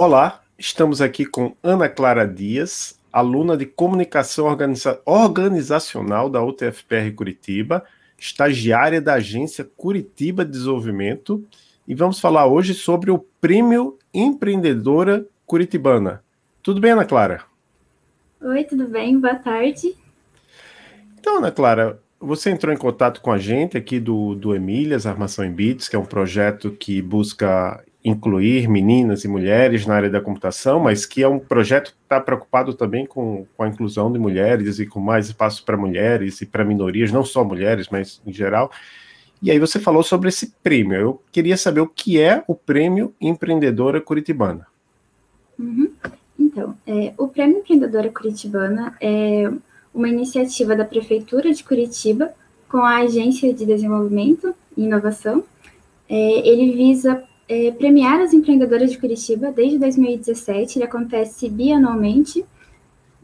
Olá, estamos aqui com Ana Clara Dias, aluna de Comunicação Organiza Organizacional da UTFPR Curitiba, estagiária da agência Curitiba Desenvolvimento, e vamos falar hoje sobre o Prêmio Empreendedora Curitibana. Tudo bem, Ana Clara? Oi, tudo bem? Boa tarde. Então, Ana Clara, você entrou em contato com a gente aqui do, do Emílias, Armação em Bits, que é um projeto que busca incluir meninas e mulheres na área da computação, mas que é um projeto que está preocupado também com, com, a inclusão de mulheres e com mais espaço para mulheres e para minorias, não só mulheres, mas em geral. E aí você falou sobre esse prêmio. Eu queria saber o que é o Prêmio Empreendedora Curitibana. Uhum. Então, é, o Prêmio Empreendedora Curitibana é uma iniciativa da Prefeitura de Curitiba com a Agência de Desenvolvimento e Inovação. É, ele visa é, premiar as empreendedoras de Curitiba desde 2017, ele acontece bianualmente.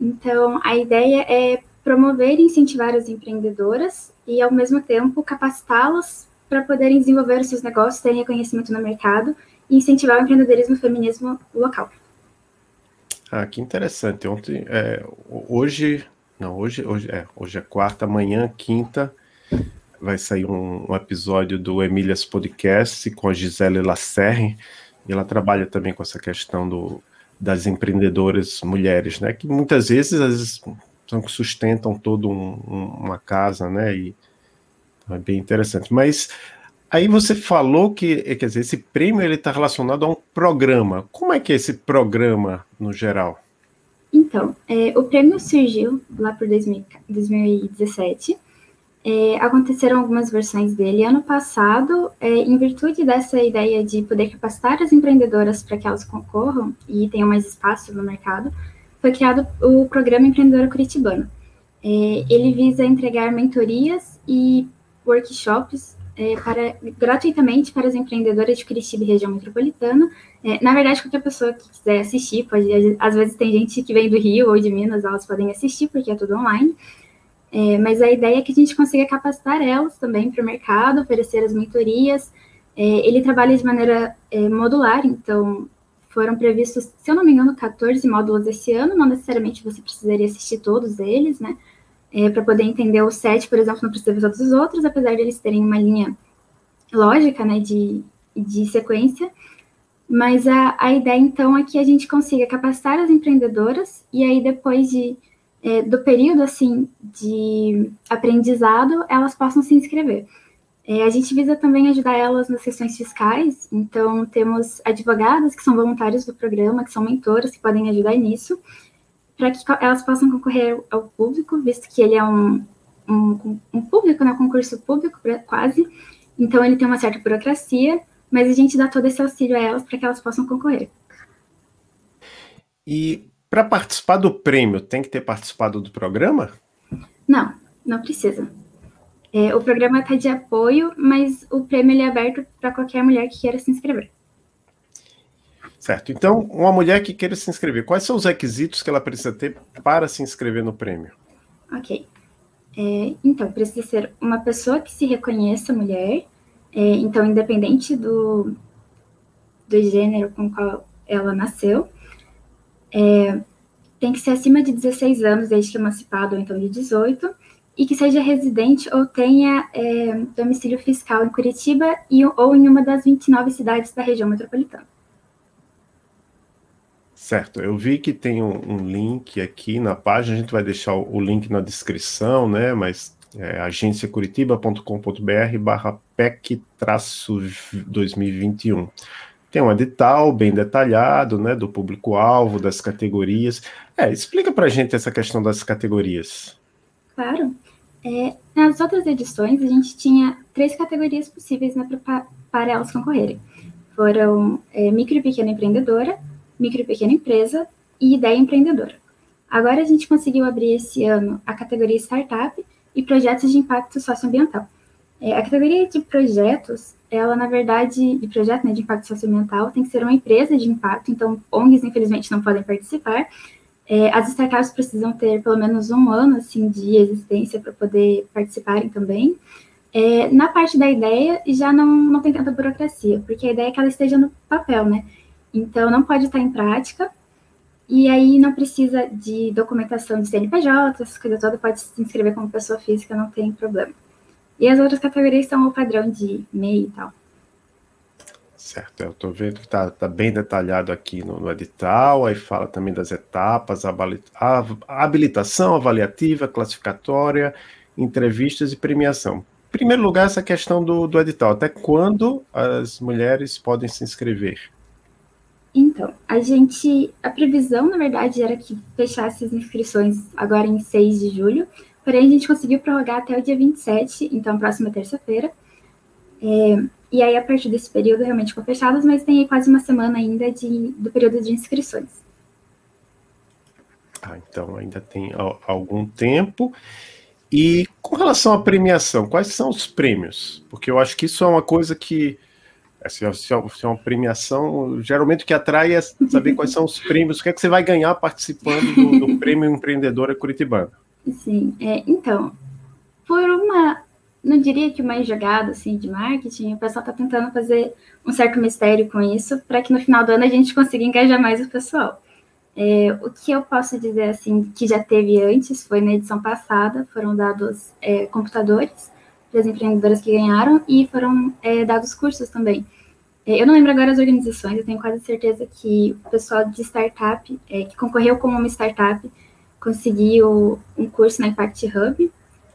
Então, a ideia é promover e incentivar as empreendedoras e, ao mesmo tempo, capacitá-las para poderem desenvolver os seus negócios, terem reconhecimento no mercado e incentivar o empreendedorismo feminismo local. Ah, que interessante. Ontem, é, hoje, não, hoje, hoje é, hoje é quarta, amanhã, quinta, vai sair um, um, episódio do Emílias Podcast com a Gisele Lacerre, e ela trabalha também com essa questão do, das empreendedoras mulheres, né? Que muitas vezes, vezes são que sustentam toda um, um, uma casa, né? E é bem interessante. Mas aí você falou que, quer dizer, esse prêmio ele está relacionado a um programa. Como é que é esse programa no geral? Então, é, o prêmio surgiu lá por 2000, 2017 é, aconteceram algumas versões dele ano passado, é, em virtude dessa ideia de poder capacitar as empreendedoras para que elas concorram e tenham mais espaço no mercado, foi criado o programa Empreendedora Curitibana. É, ele visa entregar mentorias e workshops é, para, gratuitamente para as empreendedoras de Curitiba e região metropolitana. É, na verdade, qualquer pessoa que quiser assistir, pode, às vezes tem gente que vem do Rio ou de Minas, elas podem assistir, porque é tudo online. É, mas a ideia é que a gente consiga capacitar elas também para o mercado, oferecer as mentorias. É, ele trabalha de maneira é, modular, então foram previstos, se eu não me engano, 14 módulos esse ano, não necessariamente você precisaria assistir todos eles, né? É, para poder entender o set, por exemplo, não precisa ver todos os outros, apesar de eles terem uma linha lógica, né, de, de sequência. Mas a, a ideia, então, é que a gente consiga capacitar as empreendedoras e aí, depois de é, do período assim de aprendizado, elas possam se inscrever. É, a gente visa também ajudar elas nas questões fiscais, então temos advogadas que são voluntários do programa, que são mentoras, que podem ajudar nisso, para que elas possam concorrer ao público, visto que ele é um, um, um público, né, concurso público quase, então ele tem uma certa burocracia, mas a gente dá todo esse auxílio a elas para que elas possam concorrer. E para participar do prêmio, tem que ter participado do programa? Não, não precisa. É, o programa está de apoio, mas o prêmio é aberto para qualquer mulher que queira se inscrever. Certo. Então, uma mulher que queira se inscrever, quais são os requisitos que ela precisa ter para se inscrever no prêmio? Ok. É, então, precisa ser uma pessoa que se reconheça mulher, é, então, independente do, do gênero com qual ela nasceu, é, tem que ser acima de 16 anos, desde que emancipado, ou então de 18, e que seja residente ou tenha é, domicílio fiscal em Curitiba e, ou em uma das 29 cidades da região metropolitana. Certo, eu vi que tem um, um link aqui na página, a gente vai deixar o, o link na descrição, né? Mas é agenciacuritiba.com.br barra PEC-2021 tem um edital bem detalhado, né, do público-alvo, das categorias. É, explica para a gente essa questão das categorias. Claro. É, nas outras edições, a gente tinha três categorias possíveis né, para, para elas concorrerem. Foram é, micro e pequena empreendedora, micro e pequena empresa e ideia empreendedora. Agora a gente conseguiu abrir esse ano a categoria startup e projetos de impacto socioambiental. É, a categoria de projetos ela, na verdade, de projeto né, de impacto socioambiental, tem que ser uma empresa de impacto, então ONGs, infelizmente, não podem participar. É, as startups precisam ter pelo menos um ano assim, de existência para poder participarem também. É, na parte da ideia, já não, não tem tanta burocracia, porque a ideia é que ela esteja no papel, né? Então, não pode estar em prática. E aí não precisa de documentação de CNPJ, essas coisas todas, pode se inscrever como pessoa física, não tem problema. E as outras categorias são o padrão de MEI e tal. Certo, eu estou vendo que está tá bem detalhado aqui no, no, edital, aí fala também das etapas, a, a habilitação avaliativa, classificatória, entrevistas e premiação. Em primeiro lugar, essa questão do, do edital, até quando as mulheres podem se inscrever? Então, a gente, a previsão, na verdade, era que fechasse as inscrições agora em 6 de julho, porém a gente conseguiu prorrogar até o dia 27, então próxima terça-feira. É, e aí, a partir desse período, realmente ficou fechadas, mas tem aí quase uma semana ainda de, do período de inscrições. Ah, então ainda tem algum tempo. E com relação à premiação, quais são os prêmios? Porque eu acho que isso é uma coisa que assim, se é uma premiação, geralmente o que atrai é saber quais são os prêmios, o que é que você vai ganhar participando do, do Prêmio Empreendedora Curitibana. Sim, é, então, por uma, não diria que uma jogada assim, de marketing, o pessoal está tentando fazer um certo mistério com isso, para que no final do ano a gente consiga engajar mais o pessoal. É, o que eu posso dizer assim que já teve antes foi na edição passada, foram dados é, computadores para as empreendedoras que ganharam e foram é, dados cursos também. É, eu não lembro agora as organizações, eu tenho quase certeza que o pessoal de startup, é, que concorreu como uma startup, conseguiu um curso na Impact Hub,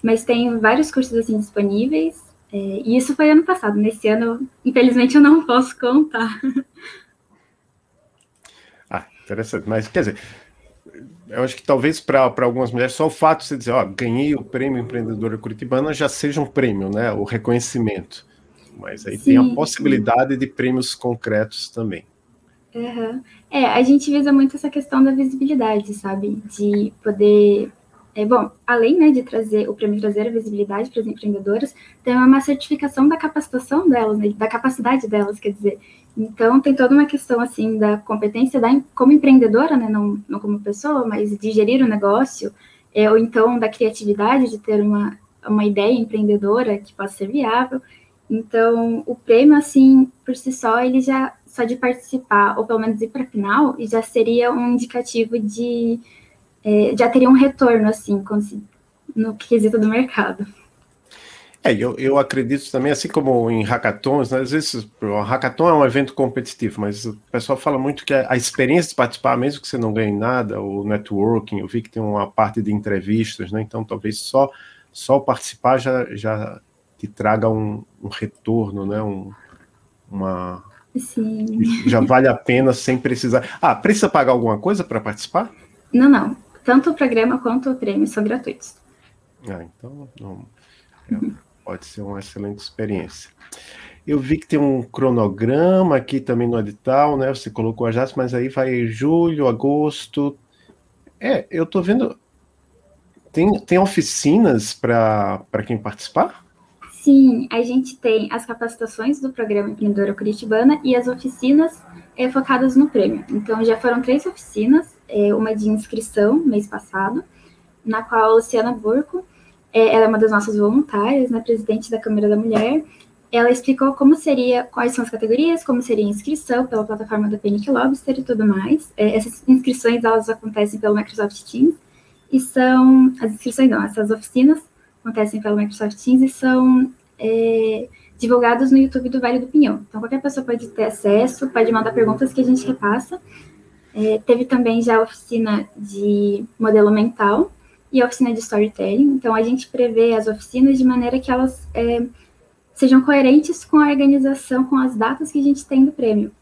mas tem vários cursos assim disponíveis, é, e isso foi ano passado. Nesse ano, infelizmente, eu não posso contar. Ah, interessante. Mas, quer dizer, eu acho que talvez para algumas mulheres só o fato de você dizer, ó, ganhei o prêmio empreendedora curitibana já seja um prêmio, né? O reconhecimento. Mas aí Sim. tem a possibilidade de prêmios concretos também. Uhum. É, a gente visa muito essa questão da visibilidade, sabe? De poder. É, bom, além né, de trazer o prêmio trazer a visibilidade para as empreendedoras, tem uma certificação da capacitação delas, né, da capacidade delas, quer dizer. Então, tem toda uma questão, assim, da competência da, como empreendedora, né, não, não como pessoa, mas de gerir o negócio, é, ou então da criatividade, de ter uma, uma ideia empreendedora que possa ser viável. Então, o prêmio, assim, por si só, ele já, só de participar, ou pelo menos ir para a final, já seria um indicativo de, é, já teria um retorno, assim, no quesito do mercado. É, eu, eu acredito também, assim como em hackathons, né, às vezes o hackathon é um evento competitivo, mas o pessoal fala muito que a, experiência de participar, mesmo que você não ganhe nada, o networking, eu vi que tem uma parte de entrevistas, né, então talvez só, só participar já, já te traga um, um retorno, né, um, uma... Sim. Já vale a pena sem precisar... Ah, precisa pagar alguma coisa para participar? Não, não. Tanto o programa quanto o prêmio são gratuitos. Ah, então... Não. É pode ser uma excelente experiência. Eu vi que tem um cronograma aqui também no edital, né? Você colocou a JAS, mas aí vai julho, agosto. É, eu tô vendo. Tem, tem oficinas para quem participar? Sim, a gente tem as capacitações do programa Empreendedora Curitibana e as oficinas é, focadas no prêmio. Então, já foram três oficinas, é, uma de inscrição, mês passado, na qual a Luciana Burco é, ela é uma das nossas voluntárias, né, presidente da Câmara da Mulher. Ela explicou como seria, quais são as categorias, como seria a inscrição pela plataforma da Panic Lobster e tudo mais. Essas inscrições, elas acontecem pelo Microsoft Teams e são, as inscrições não, essas oficinas acontecem pelo Microsoft Teams e são é, divulgadas no YouTube do Vale do Pinhão. Então, qualquer pessoa pode ter acesso, pode mandar perguntas que a gente repassa. É, teve também já a oficina de modelo mental, e a oficina de storytelling. Então, a gente prevê as oficinas de maneira que elas é, sejam coerentes com a organização, com as datas que a gente tem do prêmio.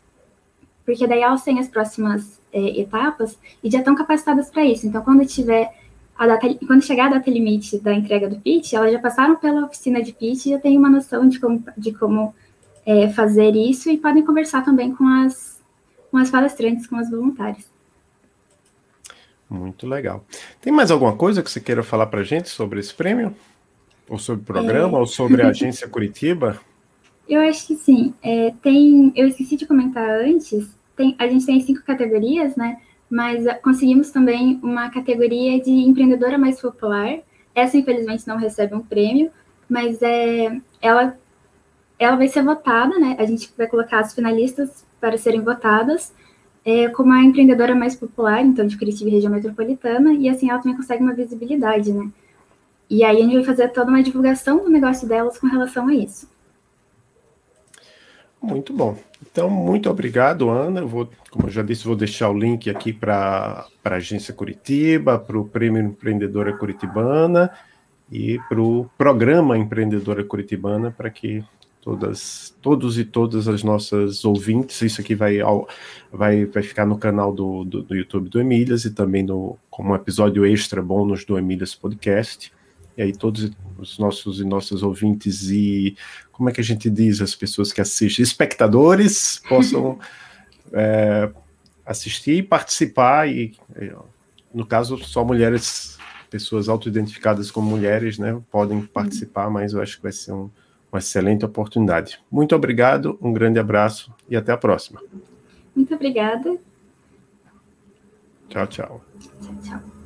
Porque daí elas têm as próximas é, etapas e já estão capacitadas para isso. Então, quando tiver a data, quando chegar a data limite da entrega do pitch, elas já passaram pela oficina de pitch e já têm uma noção de como, de como é, fazer isso e podem conversar também com as, com as palestrantes, com as voluntárias. Muito legal. Tem mais alguma coisa que você queira falar para a gente sobre esse prêmio? Ou sobre o programa? É... Ou sobre a agência Curitiba? Eu acho que sim. É, tem, eu esqueci de comentar antes. Tem, a gente tem cinco categorias, né? Mas conseguimos também uma categoria de empreendedora mais popular. Essa, infelizmente, não recebe um prêmio, mas é, ela, ela vai ser votada, né? A gente vai colocar as finalistas para serem votadas é, como a empreendedora mais popular, então, de Curitiba e região metropolitana, e assim ela também consegue uma visibilidade, né? E aí a gente vai fazer toda uma divulgação do negócio delas com relação a isso. Muito bom. Então, muito obrigado, Ana. Eu vou, como eu já disse, vou deixar o link aqui para a Agência Curitiba, para o Prêmio Empreendedora Curitibana e para o Programa Empreendedora Curitibana, para que todas, todos e todas as nossas ouvintes, isso aqui vai, ao, vai, vai ficar no canal do, do, do, YouTube do Emílias e também no, como episódio extra bônus do Emílias Podcast. E aí todos os nossos e nossas ouvintes e como é que a gente diz as pessoas que assistem, espectadores possam é, assistir e participar e no caso só mulheres, pessoas autoidentificadas como mulheres, né, podem participar, mas eu acho que vai ser um, uma excelente oportunidade. Muito obrigado, um grande abraço e até a próxima. Muito obrigada. Tchau, tchau. Tchau, tchau.